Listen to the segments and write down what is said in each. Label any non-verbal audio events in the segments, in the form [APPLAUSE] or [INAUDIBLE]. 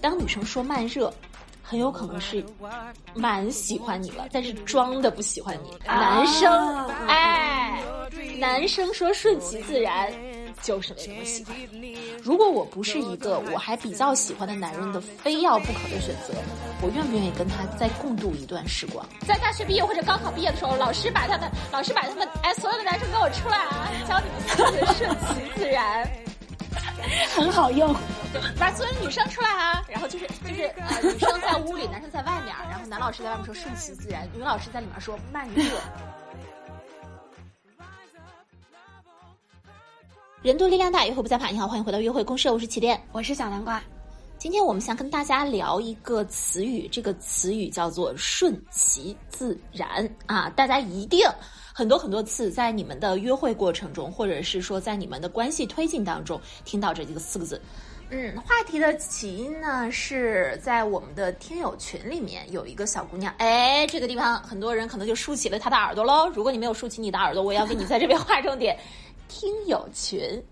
当女生说慢热，很有可能是蛮喜欢你了，但是装的不喜欢你。男生，哎，男生说顺其自然，就是没那么喜欢你。如果我不是一个我还比较喜欢的男人的非要不可的选择，我愿不愿意跟他再共度一段时光？在大学毕业或者高考毕业的时候，老师把他们，老师把他们，哎，所有的男生给我出来啊，教你们顺其自然。[LAUGHS] 很好用，把所有女生出来啊！然后就是就是呃，女生在屋里，男生在外面，然后男老师在外面说顺其自然，女老师在里面说慢热。人多力量大，约会不再怕。你好，欢迎回到约会公社，我是起点，我是小南瓜。今天我们想跟大家聊一个词语，这个词语叫做顺其自然啊！大家一定。很多很多次，在你们的约会过程中，或者是说在你们的关系推进当中，听到这几个四个字。嗯，话题的起因呢，是在我们的听友群里面有一个小姑娘，哎，这个地方很多人可能就竖起了她的耳朵喽。如果你没有竖起你的耳朵，我要给你在这边划重点，听友群。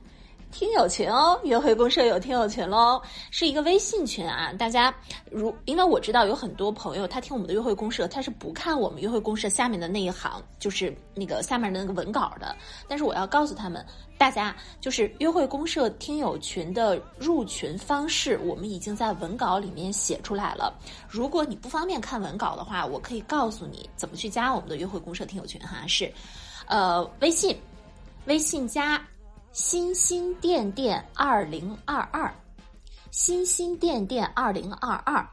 听友群哦，约会公社有听友群喽，是一个微信群啊。大家如因为我知道有很多朋友他听我们的约会公社，他是不看我们约会公社下面的那一行，就是那个下面的那个文稿的。但是我要告诉他们，大家就是约会公社听友群的入群方式，我们已经在文稿里面写出来了。如果你不方便看文稿的话，我可以告诉你怎么去加我们的约会公社听友群哈，是，呃，微信，微信加。心心电电二零二二，心心电电二零二二，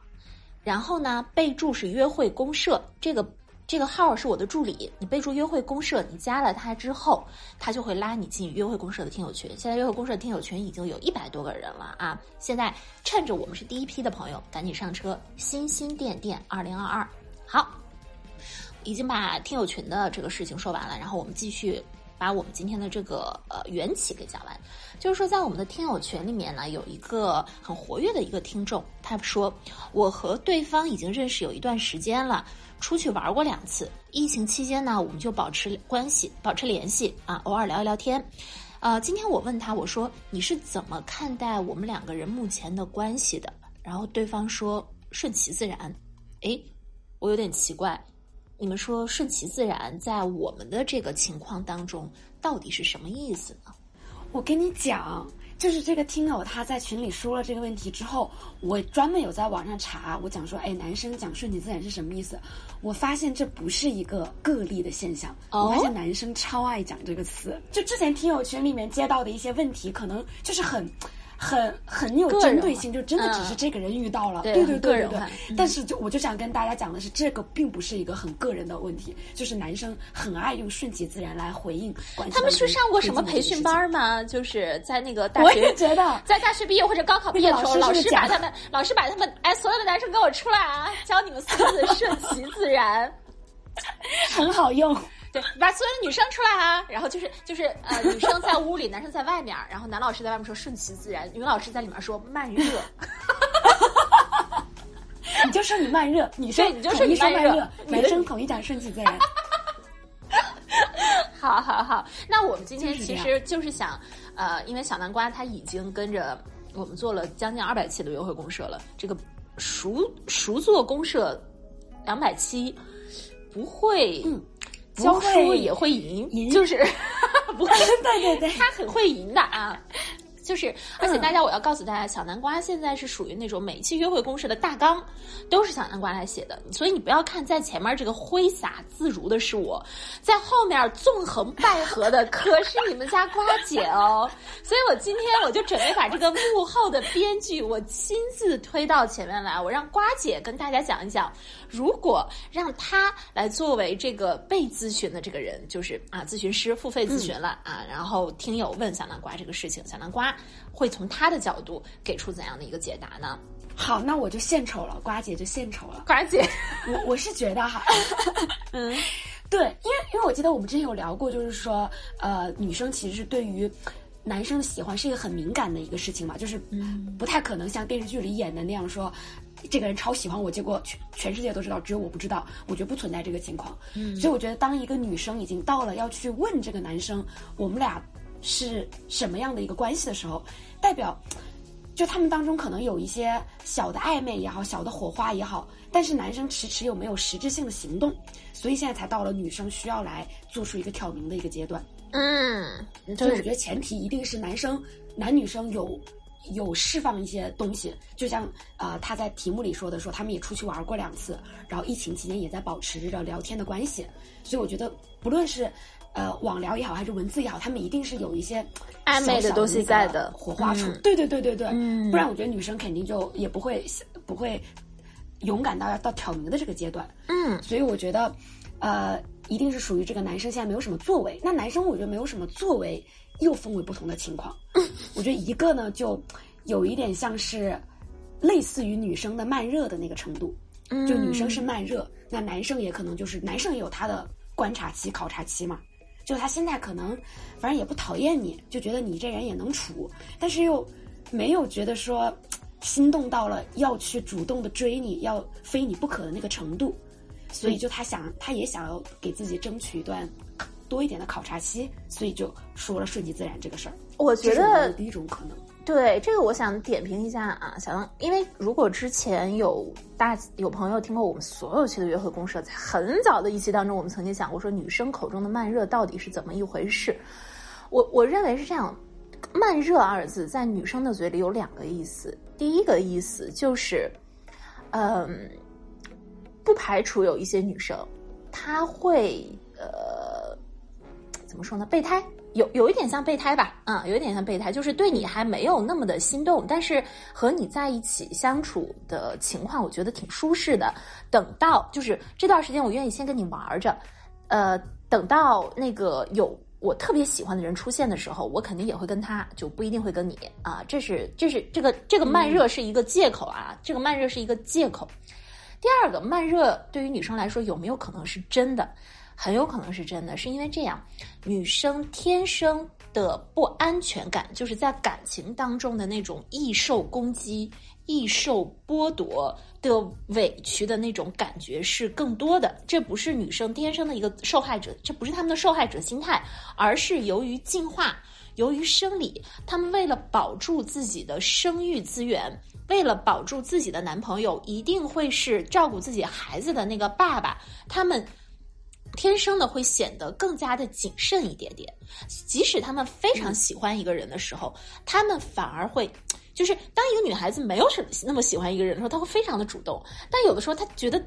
然后呢，备注是约会公社，这个这个号是我的助理，你备注约会公社，你加了他之后，他就会拉你进约会公社的听友群。现在约会公社听友群已经有一百多个人了啊！现在趁着我们是第一批的朋友，赶紧上车。心心电电二零二二，好，已经把听友群的这个事情说完了，然后我们继续。把我们今天的这个呃缘起给讲完，就是说，在我们的听友群里面呢，有一个很活跃的一个听众，他说，我和对方已经认识有一段时间了，出去玩过两次，疫情期间呢，我们就保持关系，保持联系啊，偶尔聊一聊天。呃，今天我问他，我说你是怎么看待我们两个人目前的关系的？然后对方说顺其自然。诶，我有点奇怪。你们说顺其自然，在我们的这个情况当中，到底是什么意思呢？我跟你讲，就是这个听友他在群里说了这个问题之后，我专门有在网上查，我讲说，哎，男生讲顺其自然是什么意思？我发现这不是一个个例的现象，我发现男生超爱讲这个词。就之前听友群里面接到的一些问题，可能就是很。很很有针对性，就真的只是这个人遇到了，对对对对对。但是就我就想跟大家讲的是，这个并不是一个很个人的问题，就是男生很爱用顺其自然来回应。他们是上过什么培训班吗？就是在那个 [LAUGHS] 大学，我也觉得在大学毕业或者高考毕业的时候，老师把他们，老师把他们，哎，所有的男生给我出来啊，教你们四个字：[LAUGHS] 顺其自然，很好用。对，把所有的女生出来啊！然后就是就是呃，女生在屋里，男生在外面，然后男老师在外面说顺其自然，女老师在里面说慢热。[LAUGHS] 你就说你慢热，女生你就说你慢热，男生统一讲顺其自然。[LAUGHS] 好好好，那我们今天其实就是想，呃，因为小南瓜他已经跟着我们做了将近二百期的约会公社了，这个熟熟做公社两百期不会。教书也会赢，就是 [LAUGHS] 不会，对对对，他很会赢的啊。就是，而且大家，我要告诉大家，小南瓜现在是属于那种每期约会公式的大纲都是小南瓜来写的，所以你不要看在前面这个挥洒自如的是我，在后面纵横捭阖的可是你们家瓜姐哦。所以我今天我就准备把这个幕后的编剧我亲自推到前面来，我让瓜姐跟大家讲一讲，如果让他来作为这个被咨询的这个人，就是啊咨询师付费咨询了啊，然后听友问小南瓜这个事情，小南瓜。会从他的角度给出怎样的一个解答呢？好，那我就献丑了，瓜姐就献丑了。瓜姐，我我是觉得哈，[LAUGHS] 嗯，对，因为因为我记得我们之前有聊过，就是说，呃，女生其实是对于男生的喜欢是一个很敏感的一个事情嘛，就是不太可能像电视剧里演的那样说。这个人超喜欢我，结果全全世界都知道，只有我不知道。我觉得不存在这个情况。嗯，所以我觉得当一个女生已经到了要去问这个男生，我们俩是什么样的一个关系的时候，代表就他们当中可能有一些小的暧昧也好，小的火花也好，但是男生迟迟又没有实质性的行动，所以现在才到了女生需要来做出一个挑明的一个阶段。嗯，所以我觉得前提一定是男生男女生有有释放一些东西，就像呃他在题目里说的，说他们也出去玩过两次，然后疫情期间也在保持着聊天的关系，所以我觉得不论是呃网聊也好，还是文字也好，他们一定是有一些暧昧的东西在的火花处，嗯对对对对对，嗯。不然我觉得女生肯定就也不会不会勇敢到要到挑明的这个阶段，嗯。所以我觉得，呃，一定是属于这个男生现在没有什么作为。那男生我觉得没有什么作为，又分为不同的情况。我觉得一个呢，就有一点像是类似于女生的慢热的那个程度，嗯，就女生是慢热，那男生也可能就是男生也有他的观察期、考察期嘛。就他现在可能反正也不讨厌你，就觉得你这人也能处，但是又没有觉得说心动到了要去主动的追你，要非你不可的那个程度。所以就他想，他也想要给自己争取一段多一点的考察期，所以就说了顺其自然这个事儿。我觉得第一种可能。对这个，我想点评一下啊，小杨，因为如果之前有大有朋友听过我们所有期的约会公社，在很早的一期当中，我们曾经讲过说女生口中的慢热到底是怎么一回事。我我认为是这样，慢热二字在女生的嘴里有两个意思，第一个意思就是，嗯，不排除有一些女生她会呃怎么说呢，备胎。有有一点像备胎吧，啊、有一点像备胎，就是对你还没有那么的心动，但是和你在一起相处的情况，我觉得挺舒适的。等到就是这段时间，我愿意先跟你玩着，呃，等到那个有我特别喜欢的人出现的时候，我肯定也会跟他，就不一定会跟你啊。这是这是这个这个慢热是一个借口啊，这个慢热是一个借口。第二个，慢热对于女生来说有没有可能是真的？很有可能是真的，是因为这样，女生天生的不安全感，就是在感情当中的那种易受攻击、易受剥夺的委屈的那种感觉是更多的。这不是女生天生的一个受害者，这不是他们的受害者心态，而是由于进化。由于生理，他们为了保住自己的生育资源，为了保住自己的男朋友，一定会是照顾自己孩子的那个爸爸，他们天生的会显得更加的谨慎一点点。即使他们非常喜欢一个人的时候，他们反而会，就是当一个女孩子没有什那么喜欢一个人的时候，她会非常的主动，但有的时候她觉得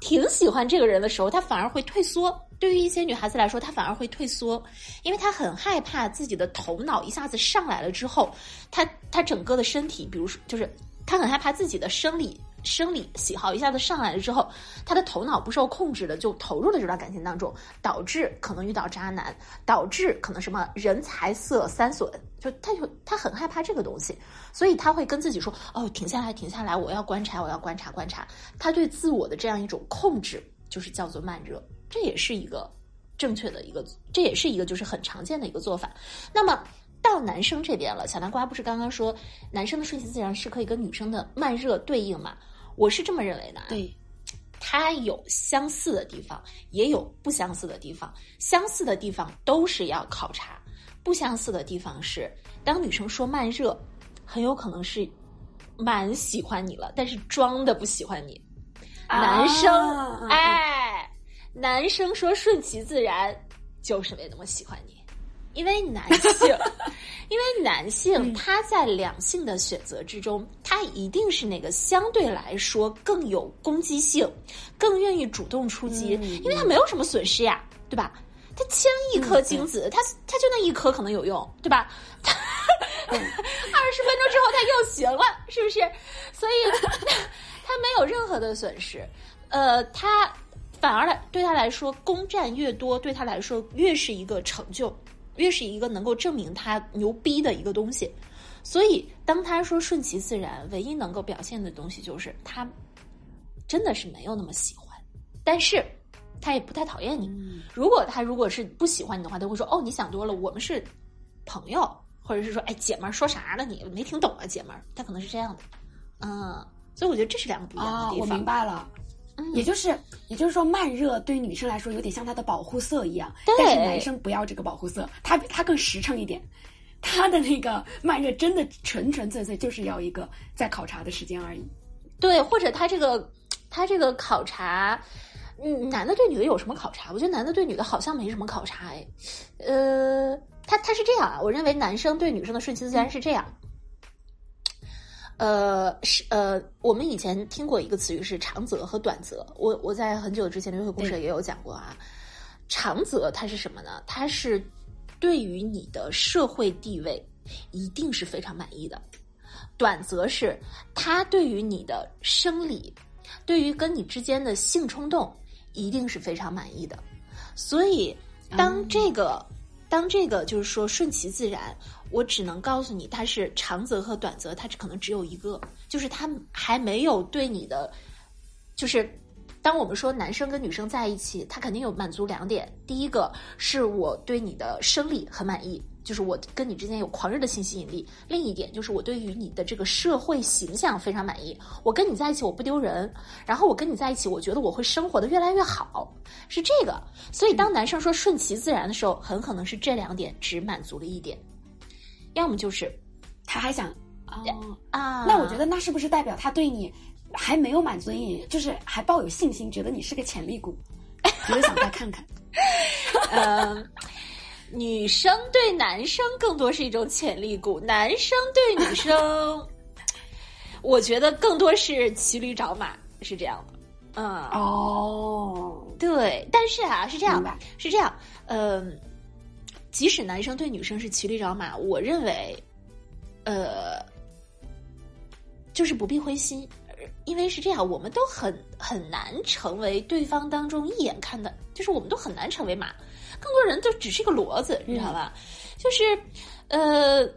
挺喜欢这个人的时候，他反而会退缩。对于一些女孩子来说，她反而会退缩，因为她很害怕自己的头脑一下子上来了之后，她她整个的身体，比如说，就是她很害怕自己的生理生理喜好一下子上来了之后，她的头脑不受控制的就投入了这段感情当中，导致可能遇到渣男，导致可能什么人财色三损，就他就他很害怕这个东西，所以他会跟自己说：“哦，停下来，停下来，我要观察，我要观察，观察。”他对自我的这样一种控制，就是叫做慢热。这也是一个正确的一个，这也是一个就是很常见的一个做法。那么到男生这边了，小南瓜不是刚刚说男生的顺其自然是可以跟女生的慢热对应嘛？我是这么认为的。对，[TSK] 它有相似的地方，也有不相似的地方。相似的地方都是要考察，不相似的地方是，当女生说慢热，很有可能是蛮喜欢你了，但是装的不喜欢你。男生，啊哎，男生说顺其自然，就是没那么喜欢你，因为男性，[LAUGHS] 因为男性他在两性的选择之中，他一定是那个相对来说更有攻击性，更愿意主动出击，嗯因为他没有什么损失呀，对吧？他签一颗精子，他他就那一颗可能有用，对吧？他 [LAUGHS] 二十分钟之后他又行了，是不是？所以 [LAUGHS] 他没有任何的损失，呃，他反而来对他来说，攻占越多，对他来说越是一个成就，越是一个能够证明他牛逼的一个东西。所以，当他说顺其自然，唯一能够表现的东西就是他真的是没有那么喜欢，但是他也不太讨厌你。如果他如果是不喜欢你的话，他会说：“哦，你想多了，我们是朋友。”或者是说：“哎，姐们儿说啥呢？你没听懂啊，姐们儿。”他可能是这样的，嗯，所以我觉得这是两个不一样的地方。我明白了，也就是也就是说，慢热对女生来说有点像她的保护色一样，但是男生不要这个保护色，他他更实诚一点。他的那个慢热真的纯纯粹粹就是要一个在考察的时间而已。对，或者他这个他这个考察，嗯，男的对女的有什么考察？我觉得男的对女的好像没什么考察哎。呃，他他是这样啊，我认为男生对女生的顺其自然是这样。呃，是呃，我们以前听过一个词语是长则和短则。我我在很久之前的约会公社也有讲过啊。长则它是什么呢？它是。对于你的社会地位，一定是非常满意的。短则是他对于你的生理，对于跟你之间的性冲动，一定是非常满意的。所以，当这个，当这个就是说顺其自然，我只能告诉你，它是长则和短则，它可能只有一个，就是他还没有对你的，就是。当我们说男生跟女生在一起，他肯定有满足两点。第一个是我对你的生理很满意，就是我跟你之间有狂热的性吸引力；另一点就是我对于你的这个社会形象非常满意。我跟你在一起我不丢人，然后我跟你在一起，我觉得我会生活的越来越好，是这个。所以当男生说顺其自然的时候，很可能是这两点只满足了一点，要么就是他还想哦啊，那我觉得那是不是代表他对你？还没有满足你，就是还抱有信心，觉得你是个潜力股，觉得想再看看。嗯，[LAUGHS] 女生对男生更多是一种潜力股，男生对女生，我觉得更多是骑驴找马，是这样的。嗯，哦，对，但是啊，是这样，是这样。嗯，即使男生对女生是骑驴找马，我认为，呃，就是不必灰心。因为是这样，我们都很很难成为对方当中一眼看的，就是我们都很难成为马，更多人就只是一个骡子，你知道吧？就是，呃，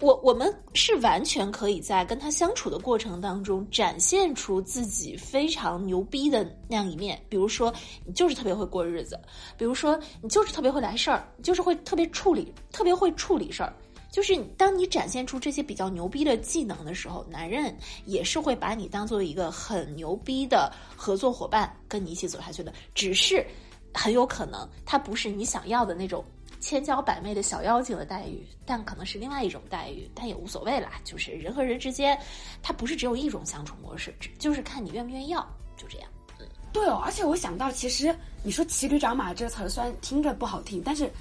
我我们是完全可以在跟他相处的过程当中展现出自己非常牛逼的那样一面，比如说你就是特别会过日子，比如说你就是特别会来事儿，就是会特别处理，特别会处理事儿。就是当你展现出这些比较牛逼的技能的时候，男人也是会把你当做一个很牛逼的合作伙伴，跟你一起走下去的。只是很有可能他不是你想要的那种千娇百媚的小妖精的待遇，但可能是另外一种待遇，但也无所谓啦。就是人和人之间，他不是只有一种相处模式，就是看你愿不愿意要，就这样。嗯，对哦。而且我想到，其实你说骑驴找马这个词，虽然听着不好听，但是。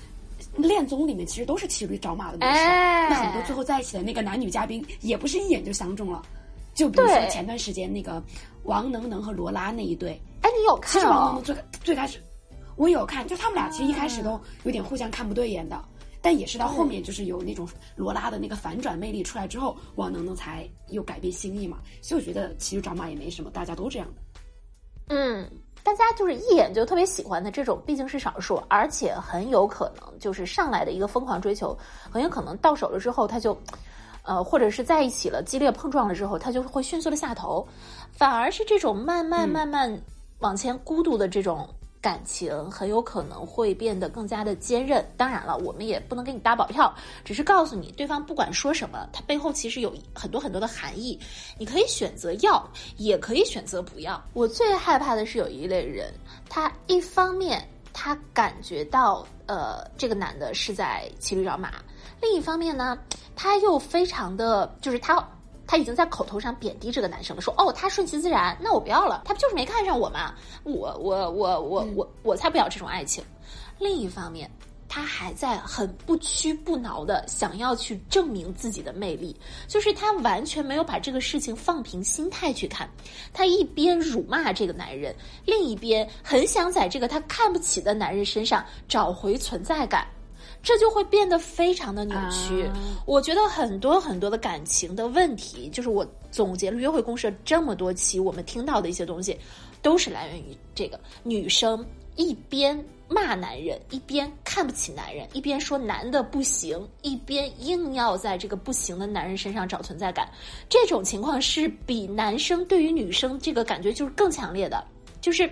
恋综里面其实都是骑驴找马的模式，那很多最后在一起的那个男女嘉宾也不是一眼就相中了。就比如说前段时间那个王能能和罗拉那一对，哎，你有看？其实王能能最最开始我有看，就他们俩其实一开始都有点互相看不对眼的，但也是到后面就是有那种罗拉的那个反转魅力出来之后，王能能才又改变心意嘛。所以我觉得骑驴找马也没什么，大家都这样的。嗯。大家就是一眼就特别喜欢的这种，毕竟是少数，而且很有可能就是上来的一个疯狂追求，很有可能到手了之后他就，呃，或者是在一起了，激烈碰撞了之后，他就会迅速的下头，反而是这种慢慢慢慢往前孤独的这种。感情很有可能会变得更加的坚韧。当然了，我们也不能给你打保票，只是告诉你，对方不管说什么，他背后其实有很多很多的含义。你可以选择要，也可以选择不要。我最害怕的是有一类人，他一方面他感觉到呃这个男的是在骑驴找马，另一方面呢，他又非常的就是他。他已经在口头上贬低这个男生了，说哦，他顺其自然，那我不要了，他不就是没看上我吗？我我我我我我才不要这种爱情。另一方面，他还在很不屈不挠的想要去证明自己的魅力，就是他完全没有把这个事情放平心态去看，他一边辱骂这个男人，另一边很想在这个他看不起的男人身上找回存在感。这就会变得非常的扭曲。我觉得很多很多的感情的问题，就是我总结了约会公社这么多期，我们听到的一些东西，都是来源于这个女生一边骂男人，一边看不起男人，一边说男的不行，一边硬要在这个不行的男人身上找存在感。这种情况是比男生对于女生这个感觉就是更强烈的，就是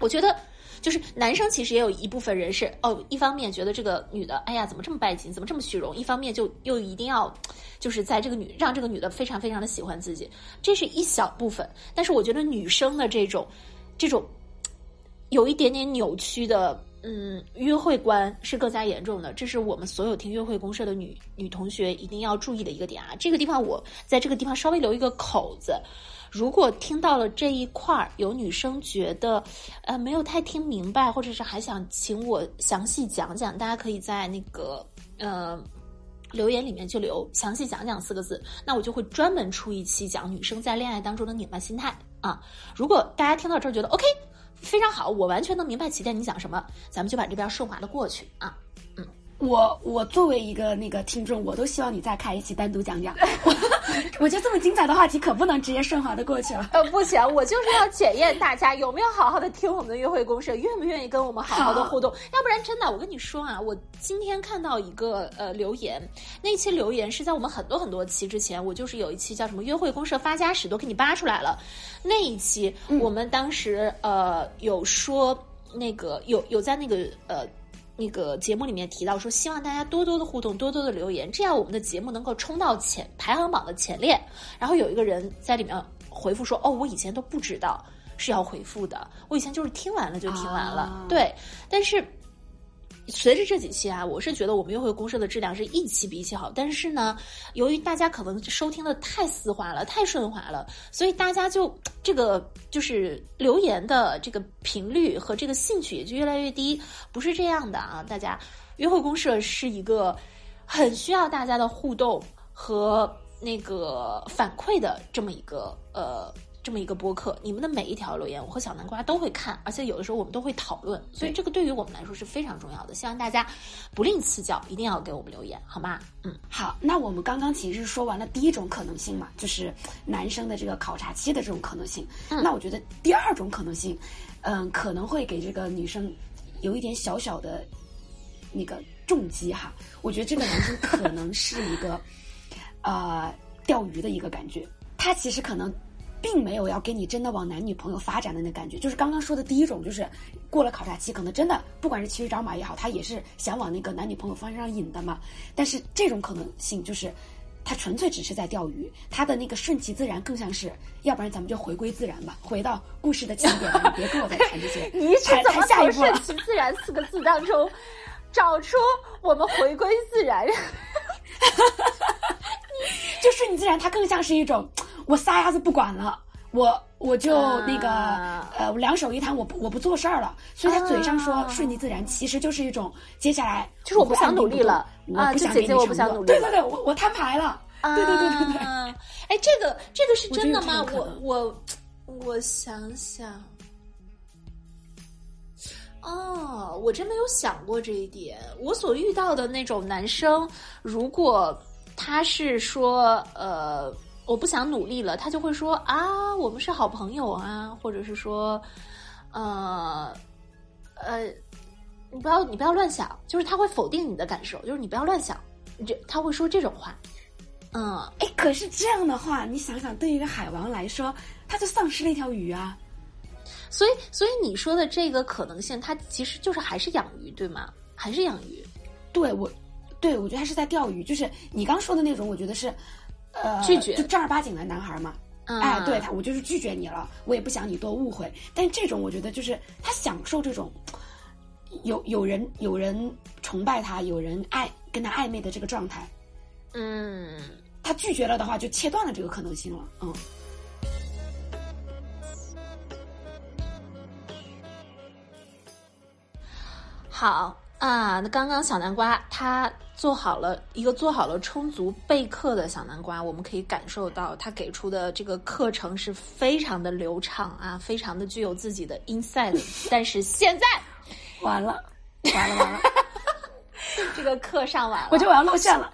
我觉得。就是男生其实也有一部分人是哦，一方面觉得这个女的，哎呀，怎么这么拜金，怎么这么虚荣；一方面就又一定要，就是在这个女让这个女的非常非常的喜欢自己，这是一小部分。但是我觉得女生的这种，这种有一点点扭曲的，嗯，约会观是更加严重的。这是我们所有听约会公社的女女同学一定要注意的一个点啊。这个地方我在这个地方稍微留一个口子。如果听到了这一块儿，有女生觉得，呃，没有太听明白，或者是还想请我详细讲讲，大家可以在那个呃留言里面去留“详细讲讲”四个字，那我就会专门出一期讲女生在恋爱当中的拧巴心态啊。如果大家听到这儿觉得 OK，非常好，我完全能明白起点你讲什么，咱们就把这边顺滑的过去啊。嗯我我作为一个那个听众，我都希望你再开一期单独讲讲。[LAUGHS] 我我觉得这么精彩的话题可不能直接顺滑的过去了。呃，不行，我就是要检验大家有没有好好的听我们的约会公社，愿不愿意跟我们好好的互动。要不然真的，我跟你说啊，我今天看到一个呃留言，那期留言是在我们很多很多期之前，我就是有一期叫什么约会公社发家史都给你扒出来了。那一期我们当时呃有说那个有有在那个呃。那个节目里面提到说，希望大家多多的互动，多多的留言，这样我们的节目能够冲到前排行榜的前列。然后有一个人在里面回复说：“哦，我以前都不知道是要回复的，我以前就是听完了就听完了。”对，但是。随着这几期啊，我是觉得我们约会公社的质量是一期比一期好。但是呢，由于大家可能收听的太丝滑了，太顺滑了，所以大家就这个就是留言的这个频率和这个兴趣也就越来越低。不是这样的啊，大家约会公社是一个很需要大家的互动和那个反馈的这么一个呃。这么一个播客，你们的每一条留言，我和小南瓜都会看，而且有的时候我们都会讨论，所以这个对于我们来说是非常重要的。希望大家不吝赐教，一定要给我们留言，好吗？嗯，好。那我们刚刚其实说完了第一种可能性嘛，就是男生的这个考察期的这种可能性。那我觉得第二种可能性，嗯，可能会给这个女生有一点小小的那个重击哈。我觉得这个男生可能是一个呃钓鱼的一个感觉，他其实可能。并没有要给你真的往男女朋友发展的那感觉，就是刚刚说的第一种，就是过了考察期，可能真的不管是骑驴找马也好，他也是想往那个男女朋友方向上引的嘛。但是这种可能性就是，他纯粹只是在钓鱼，他的那个顺其自然更像是，要不然咱们就回归自然吧，回到故事的起点，你别跟我再谈这些。[LAUGHS] 你是怎么从“顺其自然”四个字当中找出我们回归自然？就顺其自然，它更像是一种。我撒丫子不管了，我我就那个呃，两手一摊，我不我不做事儿了。所以他嘴上说顺其自然，其实就是一种接下来就是我不想努力了，我不想给你承诺。对对对，我我摊牌了。啊对对对对对。哎，这个这个是真的吗？我我我想想，哦，我真没有想过这一点。我所遇到的那种男生，如果他是说呃。我不想努力了，他就会说啊，我们是好朋友啊，或者是说，呃，呃，你不要你不要乱想，就是他会否定你的感受，就是你不要乱想，这他会说这种话，嗯，哎，可是这样的话，你想想，对于一个海王来说，他就丧失了一条鱼啊，所以，所以你说的这个可能性，他其实就是还是养鱼，对吗？还是养鱼？对我，对我觉得他是在钓鱼，就是你刚说的那种，我觉得是。呃，拒绝就正儿八经的男孩嘛，嗯哎，对他，我就是拒绝你了，我也不想你多误会。但这种我觉得就是他享受这种有有人有人崇拜他，有人爱跟他暧昧的这个状态。嗯，他拒绝了的话，就切断了这个可能性了。嗯，好啊，那刚刚小南瓜他。做好了一个做好了充足备课的小南瓜，我们可以感受到他给出的这个课程是非常的流畅啊，非常的具有自己的 inside。[LAUGHS] 但是现在完了，完了完了，[LAUGHS] 这个课上完了，我觉得我要露馅了。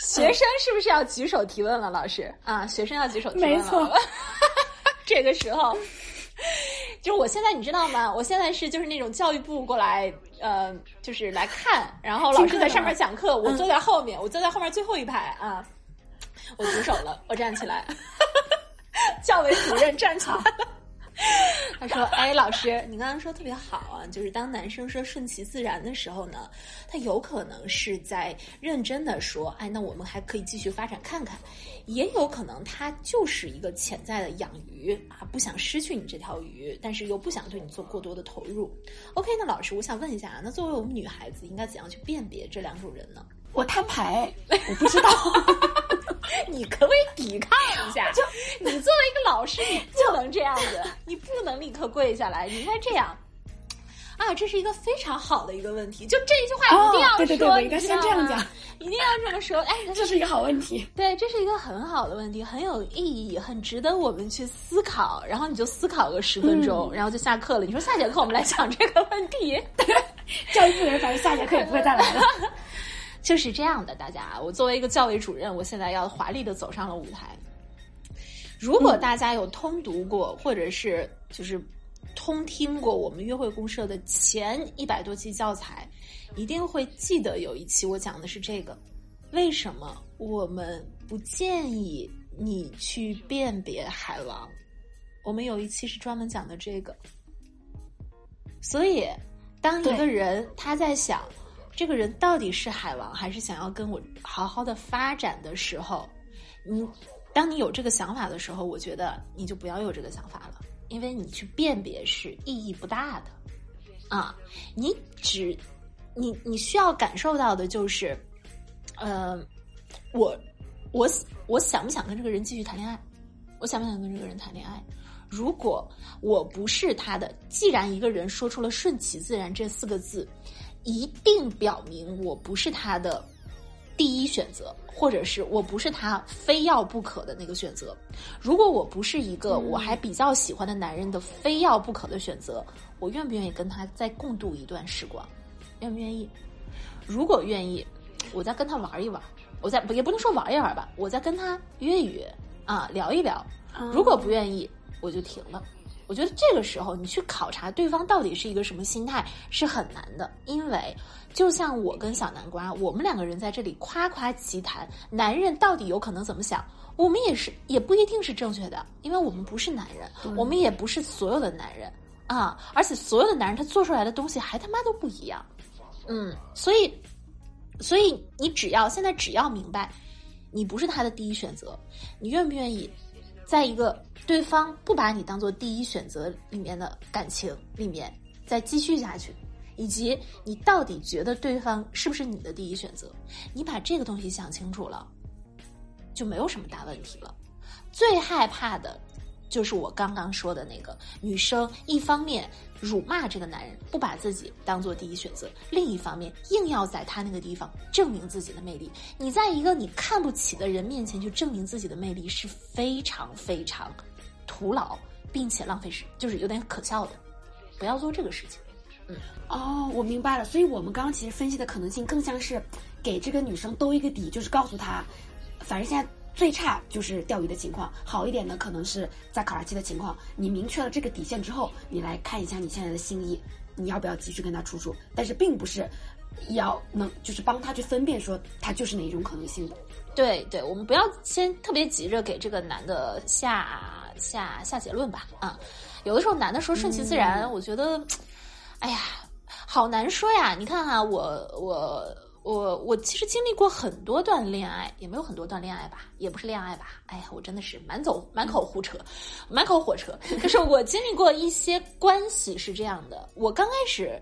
学生是不是要举手提问了？老师啊，学生要举手提问了。没错，[LAUGHS] 这个时候。就是我现在你知道吗？我现在是就是那种教育部过来，呃，就是来看，然后老师在上面讲课，我坐在后面，我坐在后面最后一排啊。我举手了，我站起来，[LAUGHS] 教委主任站起来了。[LAUGHS] 他说：“哎，老师，你刚刚说特别好啊，就是当男生说顺其自然的时候呢，他有可能是在认真的说，哎，那我们还可以继续发展看看，也有可能他就是一个潜在的养鱼啊，不想失去你这条鱼，但是又不想对你做过多的投入。OK，那老师，我想问一下啊，那作为我们女孩子，应该怎样去辨别这两种人呢？我摊牌，我不知道。[LAUGHS] ”你可不可以抵抗一下？[LAUGHS] 就你作为一个老师，你不能这样子，[LAUGHS] 你不能立刻跪下来，你应该这样。啊，这是一个非常好的一个问题，就这一句话一定要说，对对对，我应该先这样讲，一定要这么说。哎，这是一个好问题，对，这是一个很好的问题，很有意义，很值得我们去思考。然后你就思考个十分钟，然后就下课了。你说下节课我们来讲这个问题，教育部门反正下节课也不会再来了。[LAUGHS] 就是这样的，大家，我作为一个教委主任，我现在要华丽的走上了舞台。如果大家有通读过，或者是就是通听过我们约会公社的前一百多期教材，一定会记得有一期我讲的是这个：为什么我们不建议你去辨别海王？我们有一期是专门讲的这个。所以，当一个人他在想。这个人到底是海王，还是想要跟我好好的发展的时候，你当你有这个想法的时候，我觉得你就不要有这个想法了，因为你去辨别是意义不大的，啊，你只你你需要感受到的就是，呃，我我我想不想跟这个人继续谈恋爱？我想不想跟这个人谈恋爱？如果我不是他的，既然一个人说出了顺其自然这四个字。一定表明我不是他的第一选择，或者是我不是他非要不可的那个选择。如果我不是一个我还比较喜欢的男人的非要不可的选择，我愿不愿意跟他再共度一段时光？愿不愿意？如果愿意，我再跟他玩一玩，我再也不能说玩一玩吧，我再跟他约一约啊，聊一聊。如果不愿意，我就停了。我觉得这个时候你去考察对方到底是一个什么心态是很难的，因为就像我跟小南瓜，我们两个人在这里夸夸其谈，男人到底有可能怎么想，我们也是也不一定是正确的，因为我们不是男人，我们也不是所有的男人啊，而且所有的男人他做出来的东西还他妈都不一样，嗯，所以，所以你只要现在只要明白，你不是他的第一选择，你愿不愿意？在一个对方不把你当做第一选择里面的感情里面再继续下去，以及你到底觉得对方是不是你的第一选择，你把这个东西想清楚了，就没有什么大问题了。最害怕的。就是我刚刚说的那个女生，一方面辱骂这个男人，不把自己当做第一选择；另一方面，硬要在他那个地方证明自己的魅力。你在一个你看不起的人面前去证明自己的魅力，是非常非常徒劳，并且浪费时，就是有点可笑的。不要做这个事情。嗯，哦，我明白了。所以我们刚刚其实分析的可能性，更像是给这个女生兜一个底，就是告诉她，反正现在。最差就是钓鱼的情况，好一点的可能是在考察期的情况。你明确了这个底线之后，你来看一下你现在的心意，你要不要继续跟他处处？但是并不是要能就是帮他去分辨说他就是哪一种可能性的。对对，我们不要先特别急着给这个男的下下下结论吧。啊，有的时候男的说顺其自然，我觉得，哎呀，好难说呀。你看哈，我我。我我其实经历过很多段恋爱，也没有很多段恋爱吧，也不是恋爱吧。哎呀，我真的是满走满口胡扯，满口火车。可是我经历过一些关系是这样的，我刚开始，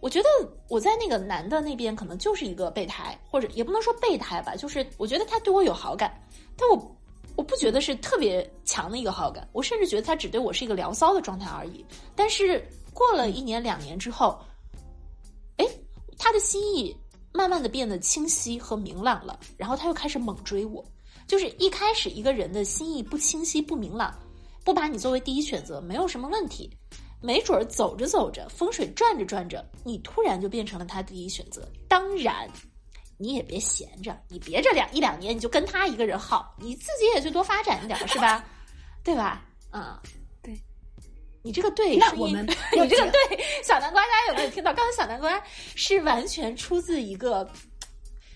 我觉得我在那个男的那边可能就是一个备胎，或者也不能说备胎吧，就是我觉得他对我有好感，但我我不觉得是特别强的一个好感，我甚至觉得他只对我是一个聊骚的状态而已。但是过了一年两年之后，哎，他的心意。慢慢的变得清晰和明朗了，然后他又开始猛追我。就是一开始一个人的心意不清晰不明朗，不把你作为第一选择，没有什么问题。没准儿走着走着，风水转着转着，你突然就变成了他第一选择。当然，你也别闲着，你别这两一两年你就跟他一个人耗，你自己也去多发展一点，是吧？[LAUGHS] 对吧？嗯。你这个对，那我们 [LAUGHS] 你这个对，小南瓜，大家有没有听到？刚才小南瓜是完全出自一个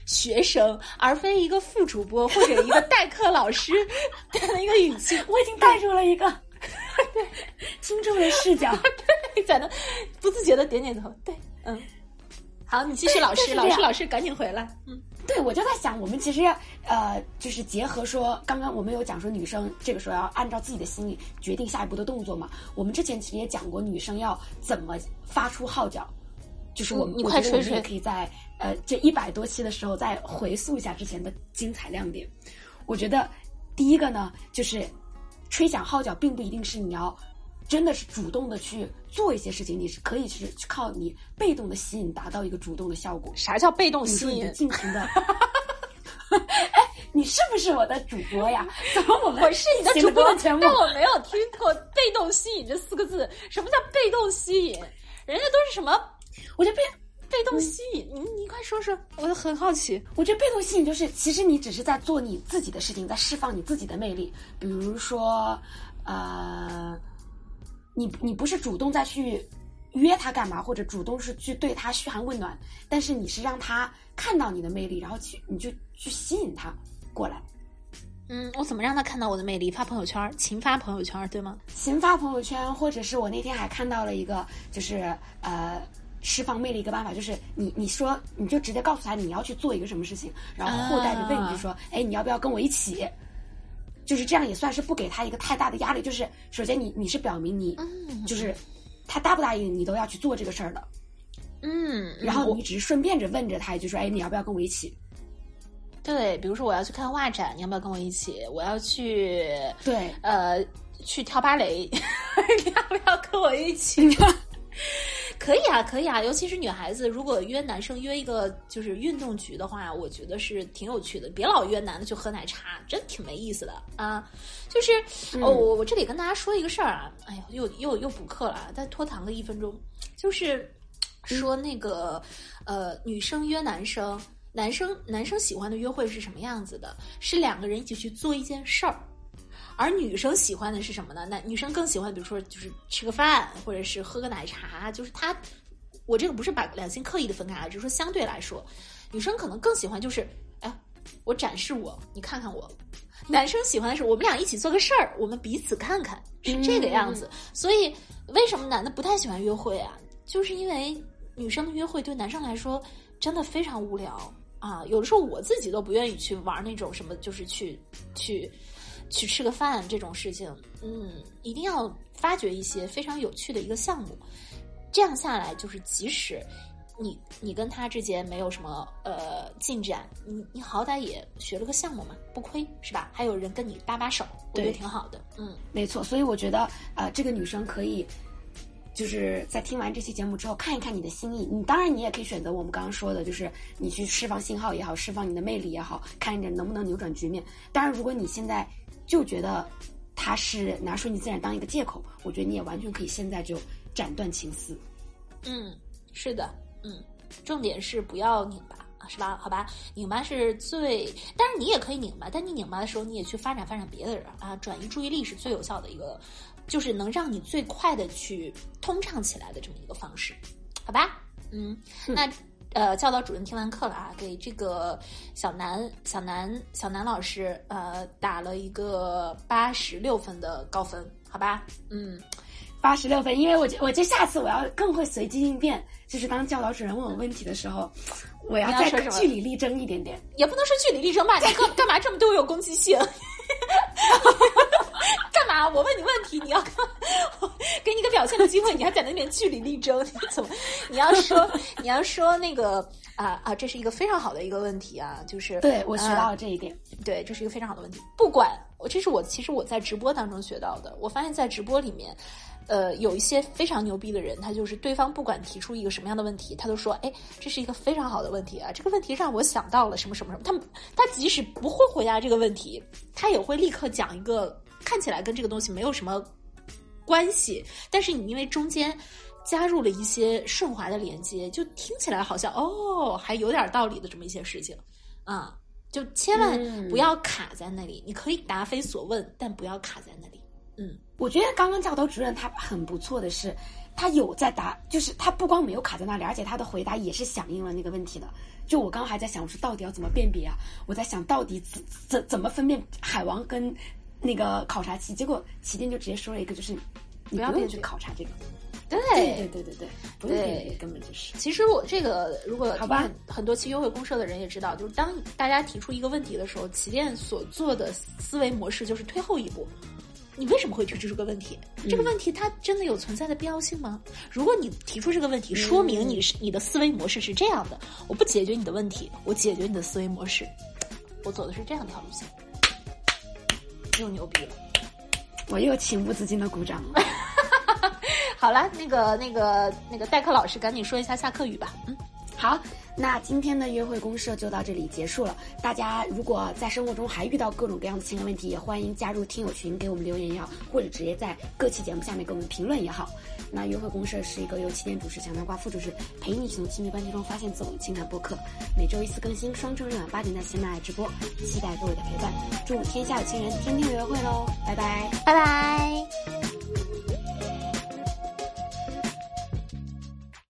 学生，而非一个副主播或者一个代课老师 [LAUGHS] 的一个语气。我已经带入了一个，对，[LAUGHS] 听众的视角，对，在那不自觉的点点头，对，嗯。好，你继续，[LAUGHS] 老师，老师，老师，赶紧回来。嗯，对，我就在想，我们其实要呃，就是结合说，刚刚我们有讲说，女生这个时候要按照自己的心理决定下一步的动作嘛。我们之前其实也讲过，女生要怎么发出号角，就是我们，你快吹吹，可以在呃这一百多期的时候再回溯一下之前的精彩亮点。我觉得第一个呢，就是吹响号角，并不一定是你要。真的是主动的去做一些事情，你是可以是去靠你被动的吸引达到一个主动的效果。啥叫被动吸引？尽情的。[LAUGHS] 哎，你是不是我的主播呀？怎么我们我是你的主播，但我没有听过“被动吸引”这四个字。什么叫被动吸引？人家都是什么？我觉得被被动吸引，你你快说说，我很好奇。我觉得被动吸引就是，其实你只是在做你自己的事情，在释放你自己的魅力。比如说，呃。你你不是主动再去约他干嘛，或者主动是去对他嘘寒问暖，但是你是让他看到你的魅力，然后去你就去吸引他过来。嗯，我怎么让他看到我的魅力？发朋友圈，勤发朋友圈，对吗？勤发朋友圈，或者是我那天还看到了一个，就是呃释放魅力一个办法，就是你你说你就直接告诉他你要去做一个什么事情，然后后带着问你就说，哎，你要不要跟我一起？就是这样，也算是不给他一个太大的压力。就是首先，你你是表明你，就是他答不答应你都要去做这个事儿的。嗯，然后你只是顺便着问着他一句说：“哎，你要不要跟我一起？”对，比如说我要去看画展，你要不要跟我一起？我要去对呃去跳芭蕾，[LAUGHS] 你要不要跟我一起？[LAUGHS] 可以啊，可以啊，尤其是女孩子，如果约男生约一个就是运动局的话，我觉得是挺有趣的。别老约男的去喝奶茶，真挺没意思的啊。就是哦，我我这里跟大家说一个事儿啊，哎呦，又又又补课了，再拖堂个一分钟。就是说那个呃，女生约男生，男生男生喜欢的约会是什么样子的？是两个人一起去做一件事儿。而女生喜欢的是什么呢？那女生更喜欢，比如说就是吃个饭，或者是喝个奶茶。就是她，我这个不是把两性刻意的分开啊，只是说相对来说，女生可能更喜欢就是，哎，我展示我，你看看我。男生喜欢的是我们俩一起做个事儿，我们彼此看看，是这个样子。所以为什么男的不太喜欢约会啊？就是因为女生的约会对男生来说真的非常无聊啊。有的时候我自己都不愿意去玩那种什么，就是去去。去吃个饭这种事情，嗯，一定要发掘一些非常有趣的一个项目，这样下来就是即使你你跟他之间没有什么呃进展，你你好歹也学了个项目嘛，不亏是吧？还有人跟你搭把手，我觉得挺好的。嗯，没错，所以我觉得啊，这个女生可以就是在听完这期节目之后看一看你的心意。你当然你也可以选择我们刚刚说的，就是你去释放信号也好，释放你的魅力也好，看着能不能扭转局面。当然，如果你现在就觉得他是拿顺其自然当一个借口，我觉得你也完全可以现在就斩断情丝。嗯，是的，嗯，重点是不要拧巴，是吧？好吧，拧巴是最，但是你也可以拧巴，但你拧巴的时候，你也去发展发展别的人啊，转移注意力是最有效的一个，就是能让你最快的去通畅起来的这么一个方式，好吧？嗯，那。呃，教导主任听完课了啊，给这个小南、小南、小南老师呃打了一个八十六分的高分，好吧？嗯，八十六分，因为我觉我这下次我要更会随机应变，就是当教导主任问我问题的时候，我要再据理力争一点点，也不能说据理力争吧？你干干嘛这么对我有攻击性？[LAUGHS] [LAUGHS] 干嘛？我问你问题，你要给你个表现的机会，你还在那边据理力争？你怎么？你要说你要说那个啊啊，这是一个非常好的一个问题啊，就是对我学到了这一点，对，这是一个非常好的问题。不管我，这是我其实我在直播当中学到的。我发现，在直播里面，呃，有一些非常牛逼的人，他就是对方不管提出一个什么样的问题，他都说，哎，这是一个非常好的问题啊，这个问题让我想到了什么什么什么。他们他即使不会回答这个问题，他也会立刻讲一个。看起来跟这个东西没有什么关系，但是你因为中间加入了一些顺滑的连接，就听起来好像哦，还有点道理的这么一些事情啊，就千万不要卡在那里。你可以答非所问，但不要卡在那里。嗯，我觉得刚刚教导主任他很不错的是，他有在答，就是他不光没有卡在那里，而且他的回答也是响应了那个问题的。就我刚刚还在想，我说到底要怎么辨别啊？我在想到底怎怎怎么分辨海王跟。那个考察期，结果起点就直接说了一个，就是你不用去考察这个。对对对对对，不用对，根本就是。其实我这个，如果好吧很多期优惠公社的人也知道，就是当大家提出一个问题的时候，起点所做的思维模式就是退后一步。你为什么会提出这个问题？这个问题它真的有存在的必要性吗？如果你提出这个问题，说明你是你的思维模式是这样的：我不解决你的问题，我解决你的思维模式。我走的是这样一条路线，又牛逼了。我又情不自禁的鼓掌了。[LAUGHS] 好了，那个那个那个代课老师，赶紧说一下下课语吧。嗯，好，那今天的约会公社就到这里结束了。大家如果在生活中还遇到各种各样的情感问题，也欢迎加入听友群给我们留言也好，或者直接在各期节目下面给我们评论也好。那约会公社是一个由起点主持、小南瓜副主持，陪你从亲密关系中发现自我的情感播客。每周一次更新，双周日晚八点在喜马拉雅直播，期待各位的陪伴。祝天下有情人天天有约会喽，拜拜。拜拜。